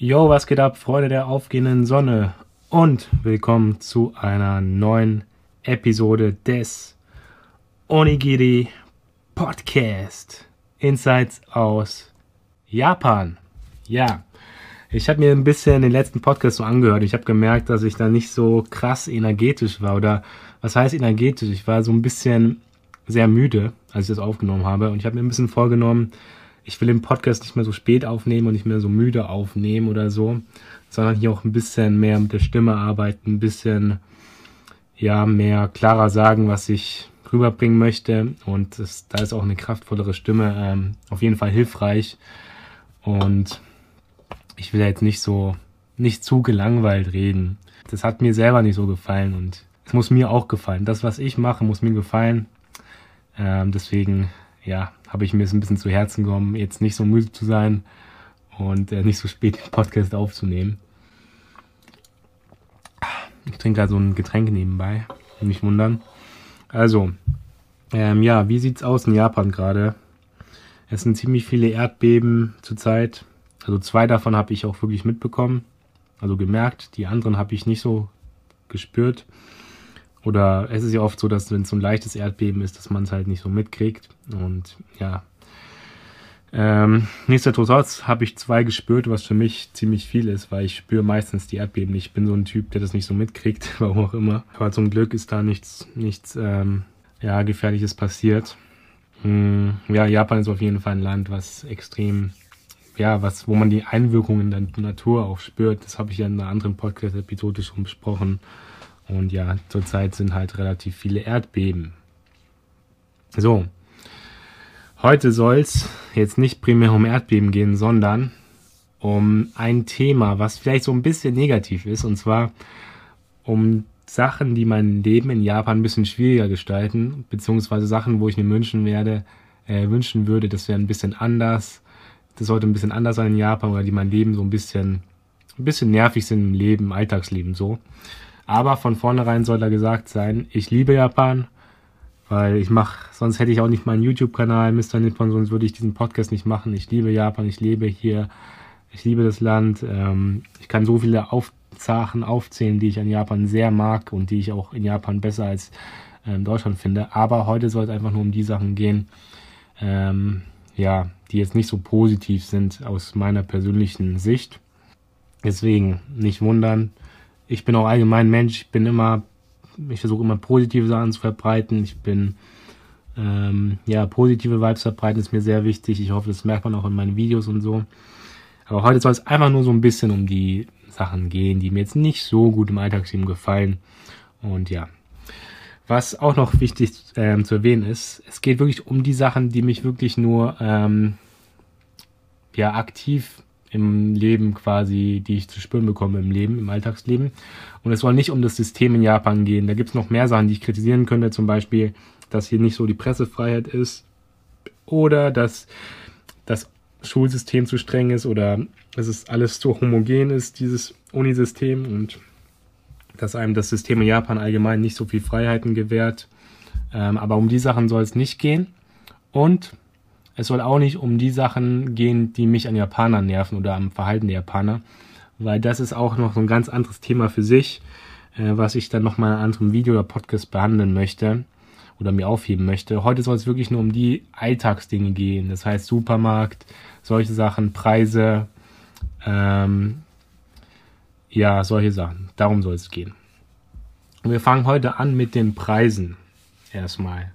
Yo, was geht ab, Freunde der aufgehenden Sonne? Und willkommen zu einer neuen Episode des Onigiri Podcast. Insights aus Japan. Ja, ich habe mir ein bisschen den letzten Podcast so angehört. Ich habe gemerkt, dass ich da nicht so krass energetisch war. Oder was heißt energetisch? Ich war so ein bisschen sehr müde, als ich das aufgenommen habe. Und ich habe mir ein bisschen vorgenommen, ich will den Podcast nicht mehr so spät aufnehmen und nicht mehr so müde aufnehmen oder so, sondern hier auch ein bisschen mehr mit der Stimme arbeiten, ein bisschen ja mehr klarer sagen, was ich rüberbringen möchte. Und das, da ist auch eine kraftvollere Stimme ähm, auf jeden Fall hilfreich. Und ich will jetzt nicht so nicht zu gelangweilt reden. Das hat mir selber nicht so gefallen und es muss mir auch gefallen. Das, was ich mache, muss mir gefallen. Ähm, deswegen ja, habe ich mir es ein bisschen zu Herzen genommen, jetzt nicht so müde zu sein und äh, nicht so spät den Podcast aufzunehmen. Ich trinke gerade so ein Getränk nebenbei, nicht wundern. Also, ähm, ja, wie sieht's aus in Japan gerade? Es sind ziemlich viele Erdbeben zurzeit. Also zwei davon habe ich auch wirklich mitbekommen, also gemerkt. Die anderen habe ich nicht so gespürt. Oder es ist ja oft so, dass wenn es so ein leichtes Erdbeben ist, dass man es halt nicht so mitkriegt. Und ja. Ähm, nichtsdestotrotz habe ich zwei gespürt, was für mich ziemlich viel ist, weil ich spüre meistens die Erdbeben. Ich bin so ein Typ, der das nicht so mitkriegt, warum auch immer. Aber zum Glück ist da nichts, nichts ähm, ja, Gefährliches passiert. Hm, ja, Japan ist auf jeden Fall ein Land, was extrem, ja, was, wo man die Einwirkungen der Natur auch spürt. Das habe ich ja in einer anderen Podcast-Episode schon besprochen. Und ja, zurzeit sind halt relativ viele Erdbeben. So, heute soll es jetzt nicht primär um Erdbeben gehen, sondern um ein Thema, was vielleicht so ein bisschen negativ ist, und zwar um Sachen, die mein Leben in Japan ein bisschen schwieriger gestalten, beziehungsweise Sachen, wo ich mir wünschen werde, äh, wünschen würde, das wäre ein bisschen anders, das sollte ein bisschen anders sein in Japan oder die mein Leben so ein bisschen, ein bisschen nervig sind im Leben, im Alltagsleben so. Aber von vornherein soll da gesagt sein, ich liebe Japan, weil ich mache, sonst hätte ich auch nicht meinen YouTube-Kanal Mr. Nippon, sonst würde ich diesen Podcast nicht machen. Ich liebe Japan, ich lebe hier, ich liebe das Land. Ähm, ich kann so viele auf Sachen aufzählen, die ich an Japan sehr mag und die ich auch in Japan besser als in Deutschland finde. Aber heute soll es einfach nur um die Sachen gehen, ähm, ja, die jetzt nicht so positiv sind aus meiner persönlichen Sicht. Deswegen nicht wundern, ich bin auch allgemein Mensch, ich bin immer, ich versuche immer positive Sachen zu verbreiten. Ich bin, ähm, ja, positive Vibes verbreiten ist mir sehr wichtig. Ich hoffe, das merkt man auch in meinen Videos und so. Aber heute soll es einfach nur so ein bisschen um die Sachen gehen, die mir jetzt nicht so gut im Alltagsleben gefallen. Und ja, was auch noch wichtig ähm, zu erwähnen ist, es geht wirklich um die Sachen, die mich wirklich nur ähm, ja aktiv im Leben quasi, die ich zu spüren bekomme im Leben, im Alltagsleben. Und es soll nicht um das System in Japan gehen. Da gibt es noch mehr Sachen, die ich kritisieren könnte. Zum Beispiel, dass hier nicht so die Pressefreiheit ist oder dass das Schulsystem zu streng ist oder dass es alles zu homogen ist, dieses Unisystem und dass einem das System in Japan allgemein nicht so viel Freiheiten gewährt. Ähm, aber um die Sachen soll es nicht gehen. Und es soll auch nicht um die Sachen gehen, die mich an Japanern nerven oder am Verhalten der Japaner, weil das ist auch noch so ein ganz anderes Thema für sich, äh, was ich dann noch mal in einem anderen Video oder Podcast behandeln möchte oder mir aufheben möchte. Heute soll es wirklich nur um die Alltagsdinge gehen, das heißt Supermarkt, solche Sachen, Preise, ähm, ja, solche Sachen. Darum soll es gehen. Und wir fangen heute an mit den Preisen erstmal.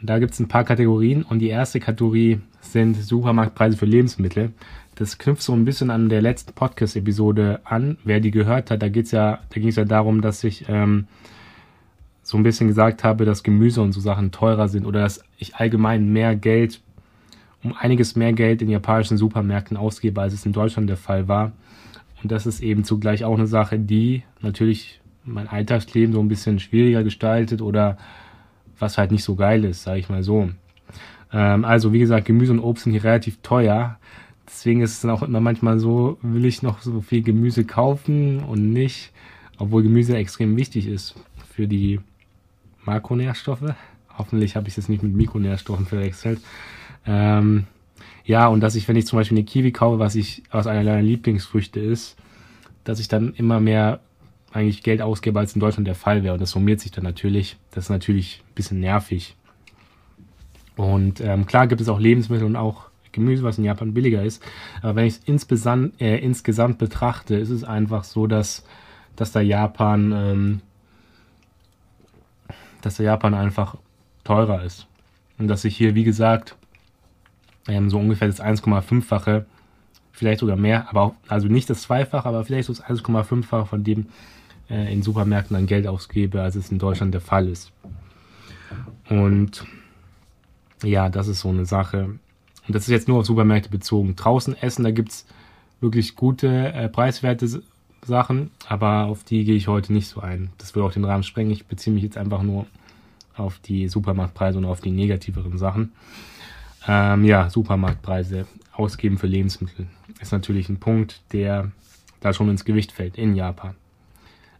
Und da gibt es ein paar Kategorien und die erste Kategorie sind Supermarktpreise für Lebensmittel. Das knüpft so ein bisschen an der letzten Podcast-Episode an. Wer die gehört hat, da ja, da ging es ja darum, dass ich ähm, so ein bisschen gesagt habe, dass Gemüse und so Sachen teurer sind oder dass ich allgemein mehr Geld, um einiges mehr Geld in japanischen Supermärkten ausgebe, als es in Deutschland der Fall war. Und das ist eben zugleich auch eine Sache, die natürlich mein Alltagsleben so ein bisschen schwieriger gestaltet oder was halt nicht so geil ist, sage ich mal so. Ähm, also wie gesagt, Gemüse und Obst sind hier relativ teuer. Deswegen ist es dann auch immer manchmal so, will ich noch so viel Gemüse kaufen und nicht, obwohl Gemüse extrem wichtig ist für die Makronährstoffe. Hoffentlich habe ich es nicht mit Mikronährstoffen verwechselt. Ähm, Ja, und dass ich, wenn ich zum Beispiel eine Kiwi kaufe, was ich aus einer meiner Lieblingsfrüchte ist, dass ich dann immer mehr eigentlich Geld ausgebe, als in Deutschland der Fall wäre. Und das summiert sich dann natürlich. Das ist natürlich ein bisschen nervig. Und ähm, klar gibt es auch Lebensmittel und auch Gemüse, was in Japan billiger ist. Aber wenn ich es insgesamt, äh, insgesamt betrachte, ist es einfach so, dass, dass da Japan, ähm, dass da Japan einfach teurer ist. Und dass ich hier, wie gesagt, ähm, so ungefähr das 1,5-fache, vielleicht sogar mehr, aber auch, also nicht das Zweifache, aber vielleicht so das 1,5-fache von dem äh, in Supermärkten an Geld ausgebe, als es in Deutschland der Fall ist. Und ja, das ist so eine Sache. Und das ist jetzt nur auf Supermärkte bezogen. Draußen essen, da gibt es wirklich gute, äh, preiswerte Sachen, aber auf die gehe ich heute nicht so ein. Das würde auch den Rahmen sprengen. Ich beziehe mich jetzt einfach nur auf die Supermarktpreise und auf die negativeren Sachen. Ähm, ja, Supermarktpreise ausgeben für Lebensmittel ist natürlich ein Punkt, der da schon ins Gewicht fällt in Japan.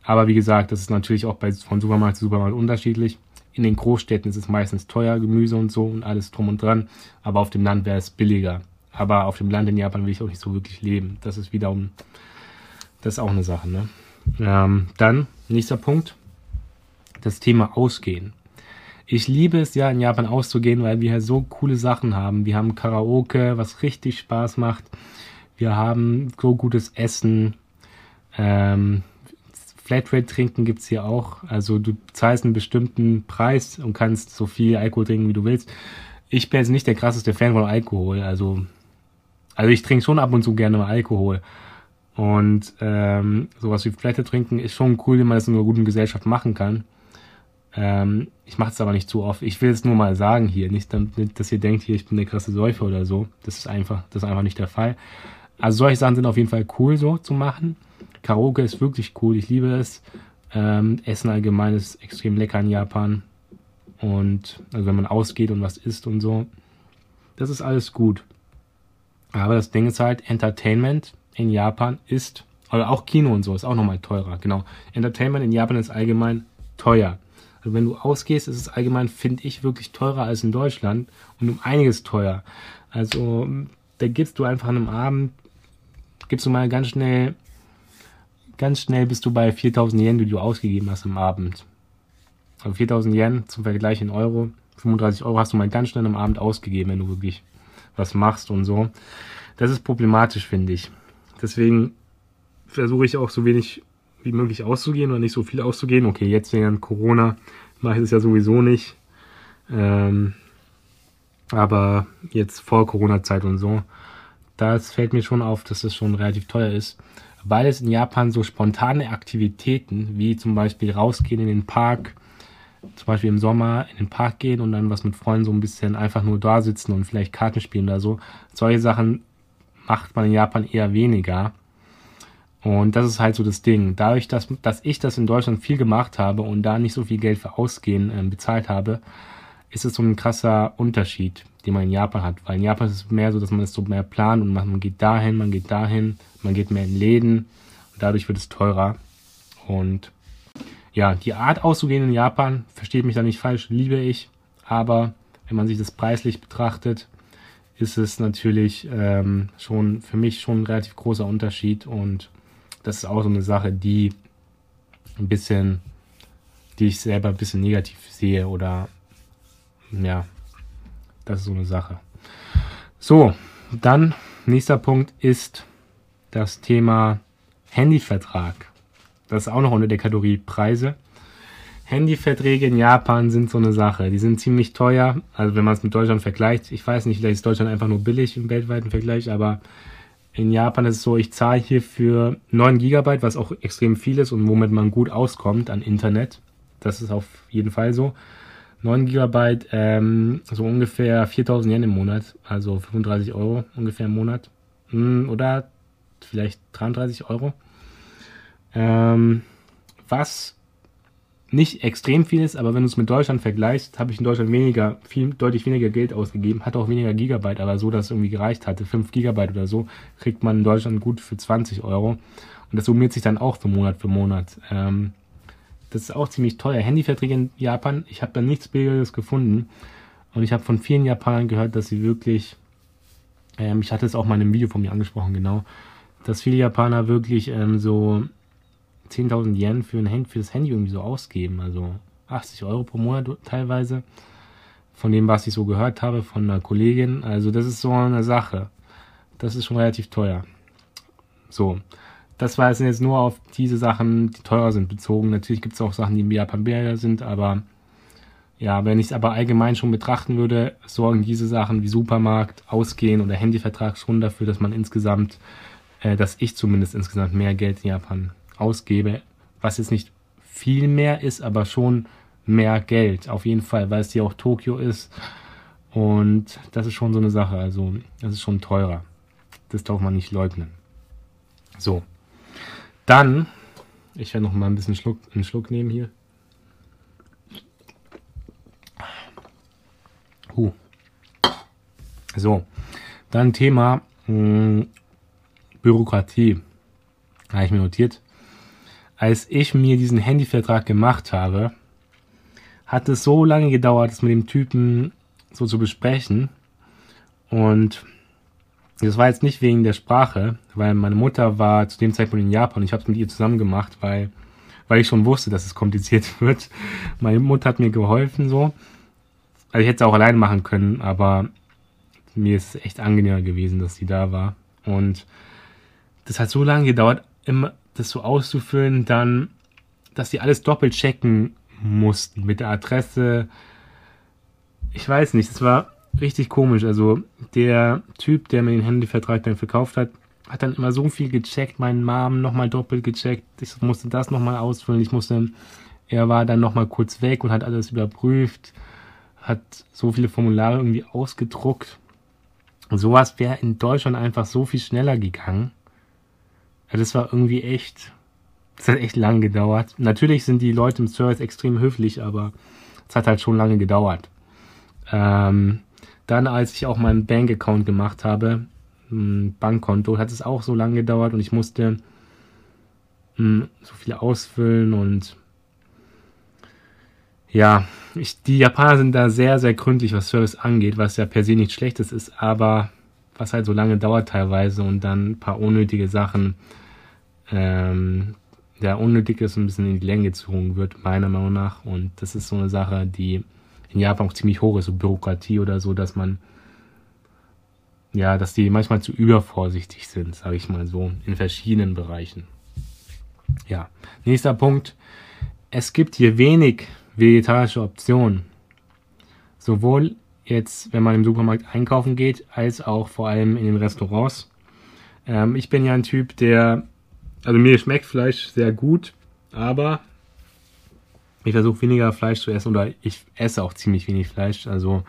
Aber wie gesagt, das ist natürlich auch bei, von Supermarkt zu Supermarkt unterschiedlich. In den Großstädten ist es meistens teuer, Gemüse und so und alles drum und dran. Aber auf dem Land wäre es billiger. Aber auf dem Land in Japan will ich auch nicht so wirklich leben. Das ist wiederum, das ist auch eine Sache. Ne? Ähm, dann, nächster Punkt, das Thema Ausgehen. Ich liebe es ja in Japan auszugehen, weil wir hier so coole Sachen haben. Wir haben Karaoke, was richtig Spaß macht. Wir haben so gutes Essen. Ähm, Flatrate trinken gibt es hier auch. Also du zahlst einen bestimmten Preis und kannst so viel Alkohol trinken, wie du willst. Ich bin jetzt nicht der krasseste Fan von Alkohol. Also, also ich trinke schon ab und zu gerne mal Alkohol. Und ähm, sowas wie Flatrate trinken ist schon cool, wenn man das in einer guten Gesellschaft machen kann. Ähm, ich mache es aber nicht zu oft. Ich will es nur mal sagen hier. Nicht, damit, dass ihr denkt, hier, ich bin der krasse Säufer oder so. Das ist einfach, das ist einfach nicht der Fall. Also solche Sachen sind auf jeden Fall cool so zu machen. Karaoke ist wirklich cool, ich liebe es. Ähm, Essen allgemein ist extrem lecker in Japan. Und also wenn man ausgeht und was isst und so, das ist alles gut. Aber das Ding ist halt, Entertainment in Japan ist, oder auch Kino und so, ist auch nochmal teurer. Genau. Entertainment in Japan ist allgemein teuer. Also wenn du ausgehst, ist es allgemein, finde ich, wirklich teurer als in Deutschland und um einiges teuer. Also da gibst du einfach an einem Abend, gibst du mal ganz schnell ganz schnell bist du bei 4000 Yen, die du ausgegeben hast am Abend. Also 4000 Yen zum Vergleich in Euro. 35 Euro hast du mal ganz schnell am Abend ausgegeben, wenn du wirklich was machst und so. Das ist problematisch, finde ich. Deswegen versuche ich auch so wenig wie möglich auszugehen oder nicht so viel auszugehen. Okay, jetzt während Corona mache ich das ja sowieso nicht. Ähm, aber jetzt vor Corona-Zeit und so, das fällt mir schon auf, dass das schon relativ teuer ist weil es in Japan so spontane Aktivitäten wie zum Beispiel rausgehen in den Park, zum Beispiel im Sommer in den Park gehen und dann was mit Freunden so ein bisschen einfach nur da sitzen und vielleicht Karten spielen oder so. Solche Sachen macht man in Japan eher weniger. Und das ist halt so das Ding. Dadurch, dass, dass ich das in Deutschland viel gemacht habe und da nicht so viel Geld für Ausgehen äh, bezahlt habe, ist es so ein krasser Unterschied, den man in Japan hat. Weil in Japan ist es mehr so, dass man es so mehr plant und man geht dahin, man geht dahin, man geht mehr in Läden und dadurch wird es teurer. Und ja, die Art auszugehen in Japan, versteht mich da nicht falsch, liebe ich. Aber wenn man sich das preislich betrachtet, ist es natürlich ähm, schon für mich schon ein relativ großer Unterschied und das ist auch so eine Sache, die ein bisschen, die ich selber ein bisschen negativ sehe oder ja, das ist so eine Sache. So, dann nächster Punkt ist das Thema Handyvertrag. Das ist auch noch unter der Kategorie Preise. Handyverträge in Japan sind so eine Sache. Die sind ziemlich teuer. Also wenn man es mit Deutschland vergleicht, ich weiß nicht, vielleicht ist Deutschland einfach nur billig im weltweiten Vergleich, aber in Japan ist es so, ich zahle hier für 9 GB, was auch extrem viel ist und womit man gut auskommt an Internet. Das ist auf jeden Fall so. 9 GB, ähm, so ungefähr 4000 Yen im Monat, also 35 Euro ungefähr im Monat. Hm, oder vielleicht 33 Euro. Ähm, was nicht extrem viel ist, aber wenn du es mit Deutschland vergleichst, habe ich in Deutschland weniger, viel, deutlich weniger Geld ausgegeben, hatte auch weniger Gigabyte, aber so, dass es irgendwie gereicht hatte. 5 Gigabyte oder so kriegt man in Deutschland gut für 20 Euro. Und das summiert sich dann auch für Monat für Monat. Ähm, das ist auch ziemlich teuer. Handyverträge in Japan, ich habe da nichts Billigeres gefunden. Und ich habe von vielen Japanern gehört, dass sie wirklich ähm, ich hatte es auch mal in einem Video von mir angesprochen, genau, dass viele Japaner wirklich ähm, so 10.000 Yen für, ein Hand, für das Handy irgendwie so ausgeben. Also 80 Euro pro Monat teilweise. Von dem, was ich so gehört habe von einer Kollegin. Also das ist so eine Sache. Das ist schon relativ teuer. So. Das war jetzt nur auf diese Sachen, die teurer sind, bezogen. Natürlich gibt es auch Sachen, die im Japan billiger sind, aber ja, wenn ich es aber allgemein schon betrachten würde, sorgen diese Sachen wie Supermarkt, Ausgehen oder Handyvertrag schon dafür, dass man insgesamt, äh, dass ich zumindest insgesamt mehr Geld in Japan ausgebe, was jetzt nicht viel mehr ist, aber schon mehr Geld, auf jeden Fall, weil es hier auch Tokio ist. Und das ist schon so eine Sache, also das ist schon teurer. Das darf man nicht leugnen. So, dann, ich werde noch mal ein bisschen Schluck, einen Schluck nehmen hier. Huh. So, dann Thema mh, hm, Bürokratie. Habe ich mir notiert. Als ich mir diesen Handyvertrag gemacht habe, hat es so lange gedauert, das mit dem Typen so zu besprechen. Und das war jetzt nicht wegen der Sprache, weil meine Mutter war zu dem Zeitpunkt in Japan und ich habe es mit ihr zusammen gemacht, weil, weil ich schon wusste, dass es kompliziert wird. Meine Mutter hat mir geholfen so. Also ich hätte es auch alleine machen können, aber mir ist es echt angenehmer gewesen, dass sie da war. Und das hat so lange gedauert, immer das so auszufüllen, dann, dass sie alles doppelt checken mussten mit der Adresse. Ich weiß nicht, es war richtig komisch. Also der Typ, der mir den Handyvertrag dann verkauft hat, hat dann immer so viel gecheckt, meinen Mom nochmal doppelt gecheckt. Ich musste das nochmal ausfüllen. Ich musste, er war dann nochmal kurz weg und hat alles überprüft, hat so viele Formulare irgendwie ausgedruckt. Und sowas wäre in Deutschland einfach so viel schneller gegangen. Ja, das war irgendwie echt, das hat echt lang gedauert. Natürlich sind die Leute im Service extrem höflich, aber es hat halt schon lange gedauert. Ähm, dann, als ich auch meinen Bankaccount gemacht habe, ein Bankkonto, hat es auch so lange gedauert und ich musste hm, so viel ausfüllen und ja, ich, die Japaner sind da sehr, sehr gründlich, was Service angeht, was ja per se nichts Schlechtes ist, aber was halt so lange dauert teilweise und dann ein paar unnötige Sachen, ähm, ja, unnötig ist ein bisschen in die Länge gezogen wird, meiner Meinung nach. Und das ist so eine Sache, die in Japan auch ziemlich hoch ist, so Bürokratie oder so, dass man, ja, dass die manchmal zu übervorsichtig sind, sage ich mal so, in verschiedenen Bereichen. Ja, nächster Punkt. Es gibt hier wenig vegetarische Optionen. Sowohl jetzt, wenn man im Supermarkt einkaufen geht, als auch vor allem in den Restaurants. Ähm, ich bin ja ein Typ, der, also mir schmeckt Fleisch sehr gut, aber ich versuche weniger Fleisch zu essen oder ich esse auch ziemlich wenig Fleisch. Also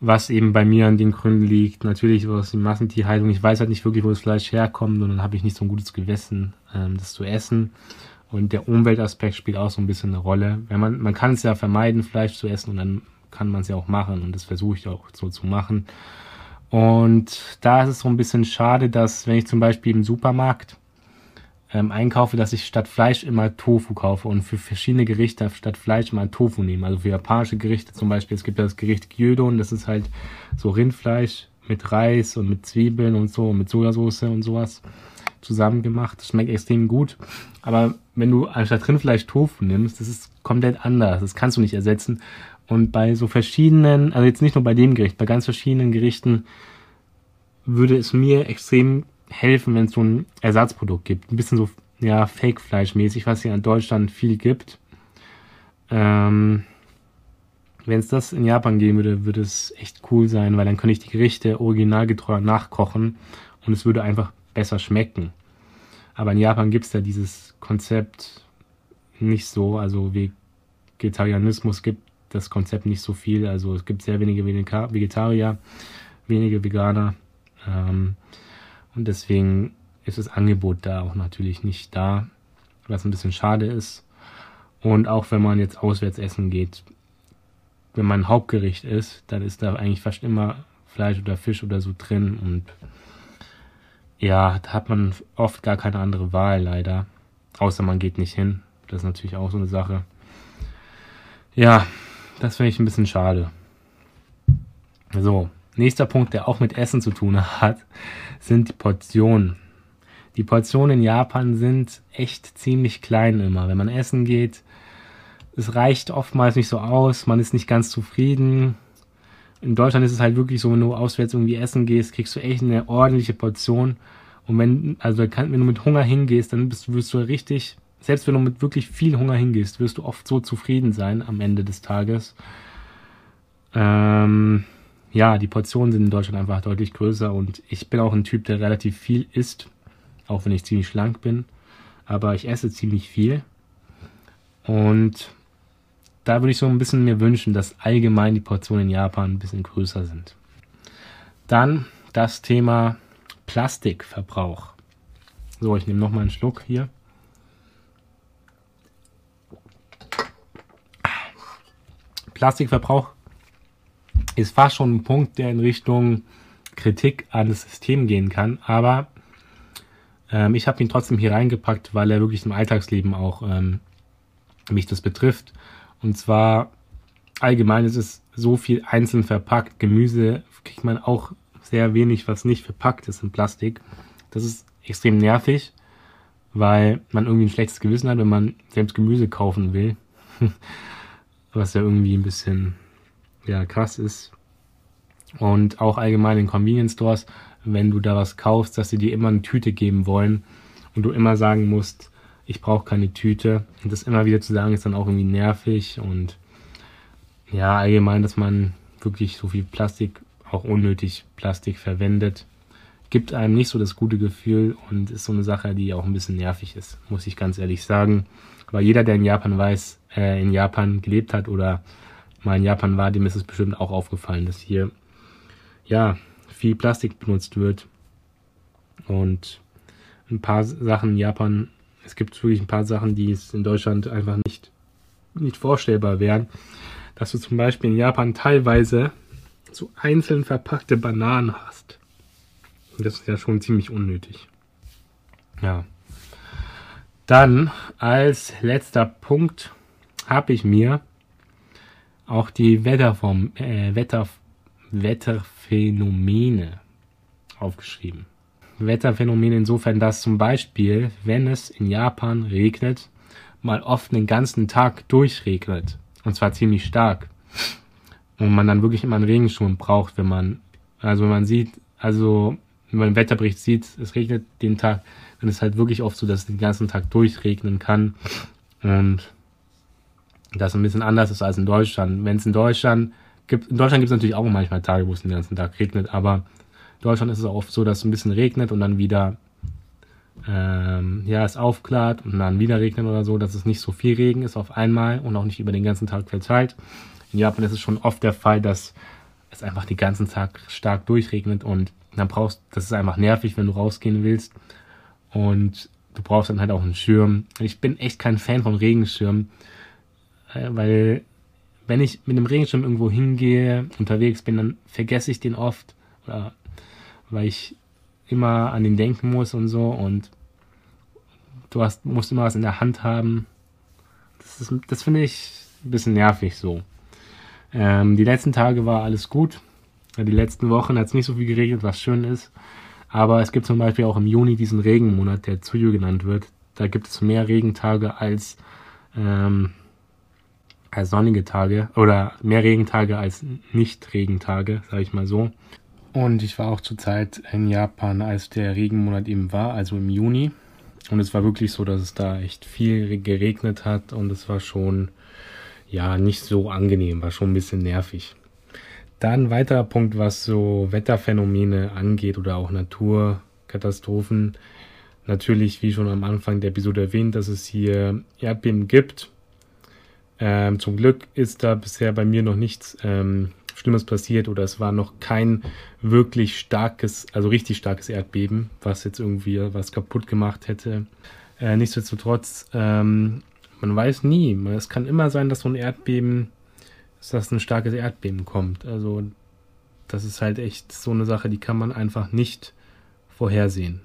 was eben bei mir an den Gründen liegt, natürlich was die Massentierhaltung. Ich weiß halt nicht wirklich, wo das Fleisch herkommt und dann habe ich nicht so ein gutes Gewissen, ähm, das zu essen. Und der Umweltaspekt spielt auch so ein bisschen eine Rolle. Wenn man, man kann es ja vermeiden, Fleisch zu essen und dann kann man es ja auch machen und das versuche ich auch so zu machen. Und da ist es so ein bisschen schade, dass wenn ich zum Beispiel im Supermarkt ähm, einkaufe, dass ich statt Fleisch immer Tofu kaufe und für verschiedene Gerichte statt Fleisch immer Tofu nehme. Also für japanische Gerichte zum Beispiel, es gibt das Gericht Gyudon, das ist halt so Rindfleisch mit Reis und mit Zwiebeln und so, mit Sojasauce und sowas zusammen gemacht. Das schmeckt extrem gut. Aber wenn du anstatt Rindfleisch Tofu nimmst, das ist komplett anders. Das kannst du nicht ersetzen. Und bei so verschiedenen, also jetzt nicht nur bei dem Gericht, bei ganz verschiedenen Gerichten würde es mir extrem helfen, wenn es so ein Ersatzprodukt gibt. Ein bisschen so, ja, Fake-Fleisch-mäßig, was hier in Deutschland viel gibt. Ähm, wenn es das in Japan geben würde, würde es echt cool sein, weil dann könnte ich die Gerichte originalgetreu nachkochen und es würde einfach besser schmecken. Aber in Japan gibt es ja dieses Konzept nicht so. Also Vegetarianismus gibt das Konzept nicht so viel. Also es gibt sehr wenige Vegetarier, wenige Veganer. Ähm, und deswegen ist das Angebot da auch natürlich nicht da, was ein bisschen schade ist. Und auch wenn man jetzt auswärts essen geht, wenn man Hauptgericht ist, dann ist da eigentlich fast immer Fleisch oder Fisch oder so drin und ja, da hat man oft gar keine andere Wahl leider. Außer man geht nicht hin. Das ist natürlich auch so eine Sache. Ja, das finde ich ein bisschen schade. So, nächster Punkt, der auch mit Essen zu tun hat, sind die Portionen. Die Portionen in Japan sind echt ziemlich klein immer. Wenn man essen geht, es reicht oftmals nicht so aus, man ist nicht ganz zufrieden. In Deutschland ist es halt wirklich so, wenn du auswärts irgendwie essen gehst, kriegst du echt eine ordentliche Portion. Und wenn, also wenn du mit Hunger hingehst, dann bist, wirst du richtig, selbst wenn du mit wirklich viel Hunger hingehst, wirst du oft so zufrieden sein am Ende des Tages. Ähm, ja, die Portionen sind in Deutschland einfach deutlich größer und ich bin auch ein Typ, der relativ viel isst, auch wenn ich ziemlich schlank bin. Aber ich esse ziemlich viel. Und da würde ich so ein bisschen mir wünschen, dass allgemein die Portionen in Japan ein bisschen größer sind. Dann das Thema Plastikverbrauch. So, ich nehme nochmal einen Schluck hier. Plastikverbrauch ist fast schon ein Punkt, der in Richtung Kritik an das System gehen kann, aber ähm, ich habe ihn trotzdem hier reingepackt, weil er wirklich im Alltagsleben auch ähm, mich das betrifft. Und zwar allgemein ist es so viel einzeln verpackt. Gemüse kriegt man auch sehr wenig, was nicht verpackt ist in Plastik. Das ist extrem nervig, weil man irgendwie ein schlechtes Gewissen hat, wenn man selbst Gemüse kaufen will. was ja irgendwie ein bisschen ja, krass ist. Und auch allgemein in Convenience Stores, wenn du da was kaufst, dass sie dir immer eine Tüte geben wollen und du immer sagen musst, ich brauche keine Tüte. Und das immer wieder zu sagen, ist dann auch irgendwie nervig und ja, allgemein, dass man wirklich so viel Plastik, auch unnötig Plastik verwendet, gibt einem nicht so das gute Gefühl und ist so eine Sache, die auch ein bisschen nervig ist, muss ich ganz ehrlich sagen. Aber jeder, der in Japan weiß, äh, in Japan gelebt hat oder mal in Japan war, dem ist es bestimmt auch aufgefallen, dass hier ja viel Plastik benutzt wird und ein paar Sachen in Japan, es gibt wirklich ein paar Sachen, die es in Deutschland einfach nicht, nicht vorstellbar wären, dass du zum Beispiel in Japan teilweise so einzeln verpackte Bananen hast. Und das ist ja schon ziemlich unnötig. Ja. Dann als letzter Punkt habe ich mir auch die Wetterform, äh, Wetter, Wetterphänomene aufgeschrieben. Wetterphänomene insofern, dass zum Beispiel, wenn es in Japan regnet, mal oft den ganzen Tag durchregnet. Und zwar ziemlich stark. Und man dann wirklich immer einen Regenschirm braucht, wenn man, also wenn man sieht, also wenn man im Wetterbericht sieht, es regnet den Tag, dann ist halt wirklich oft so, dass es den ganzen Tag durchregnen kann. Und das ein bisschen anders ist als in Deutschland. Wenn es in Deutschland gibt, in Deutschland gibt es natürlich auch manchmal Tage, wo es den ganzen Tag regnet, aber in Deutschland ist es oft so, dass es ein bisschen regnet und dann wieder ähm, ja, es aufklart und dann wieder regnet oder so, dass es nicht so viel Regen ist auf einmal und auch nicht über den ganzen Tag verteilt. In Japan ist es schon oft der Fall, dass es einfach den ganzen Tag stark durchregnet und dann brauchst, das ist einfach nervig, wenn du rausgehen willst und du brauchst dann halt auch einen Schirm. Ich bin echt kein Fan von Regenschirmen, weil wenn ich mit einem Regenschirm irgendwo hingehe, unterwegs bin, dann vergesse ich den oft, oder weil ich immer an den denken muss und so und du hast, musst immer was in der Hand haben. Das, das finde ich ein bisschen nervig so. Ähm, die letzten Tage war alles gut. Die letzten Wochen hat es nicht so viel geregnet, was schön ist. Aber es gibt zum Beispiel auch im Juni diesen Regenmonat, der Tsuyu genannt wird. Da gibt es mehr Regentage als ähm, als sonnige Tage oder mehr Regentage als Nicht-Regentage, sage ich mal so. Und ich war auch zur Zeit in Japan, als der Regenmonat eben war, also im Juni. Und es war wirklich so, dass es da echt viel geregnet hat und es war schon, ja, nicht so angenehm, war schon ein bisschen nervig. Dann weiterer Punkt, was so Wetterphänomene angeht oder auch Naturkatastrophen. Natürlich, wie schon am Anfang der Episode erwähnt, dass es hier Erdbeben gibt ähm, zum Glück ist da bisher bei mir noch nichts ähm, Schlimmes passiert oder es war noch kein wirklich starkes, also richtig starkes Erdbeben, was jetzt irgendwie was kaputt gemacht hätte. Äh, nichtsdestotrotz, ähm, man weiß nie. Es kann immer sein, dass so ein Erdbeben, dass ein starkes Erdbeben kommt. Also das ist halt echt so eine Sache, die kann man einfach nicht vorhersehen.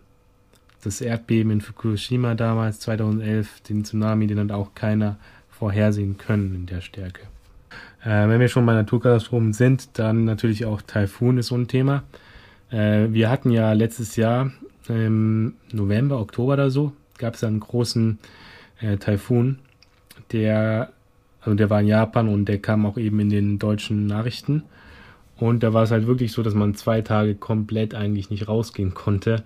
Das Erdbeben in Fukushima damals, 2011, den Tsunami, den hat auch keiner vorhersehen können in der Stärke. Äh, wenn wir schon bei Naturkatastrophen sind, dann natürlich auch Taifun ist so ein Thema. Äh, wir hatten ja letztes Jahr im November, Oktober oder so, gab es einen großen äh, Taifun, der, also der war in Japan und der kam auch eben in den deutschen Nachrichten. Und da war es halt wirklich so, dass man zwei Tage komplett eigentlich nicht rausgehen konnte.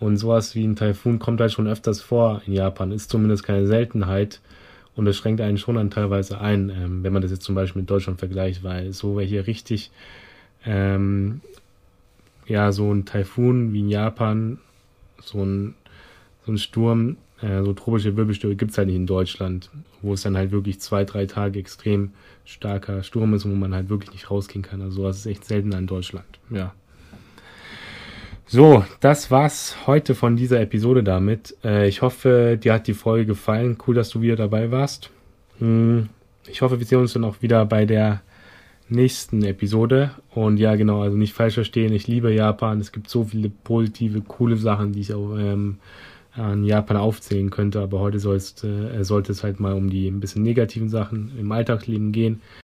Und sowas wie ein Taifun kommt halt schon öfters vor in Japan, ist zumindest keine Seltenheit. Und das schränkt einen schon dann teilweise ein, ähm, wenn man das jetzt zum Beispiel mit Deutschland vergleicht, weil so wäre hier richtig, ähm, ja, so ein Taifun wie in Japan, so ein, so ein Sturm, äh, so tropische Wirbelstürme gibt es halt nicht in Deutschland, wo es dann halt wirklich zwei, drei Tage extrem starker Sturm ist und wo man halt wirklich nicht rausgehen kann. Also sowas ist echt seltener in Deutschland, ja. So, das war's heute von dieser Episode damit. Äh, ich hoffe, dir hat die Folge gefallen. Cool, dass du wieder dabei warst. Hm, ich hoffe, wir sehen uns dann auch wieder bei der nächsten Episode. Und ja, genau, also nicht falsch verstehen. Ich liebe Japan. Es gibt so viele positive, coole Sachen, die ich auch ähm, an Japan aufzählen könnte. Aber heute äh, sollte es halt mal um die ein bisschen negativen Sachen im Alltagsleben gehen.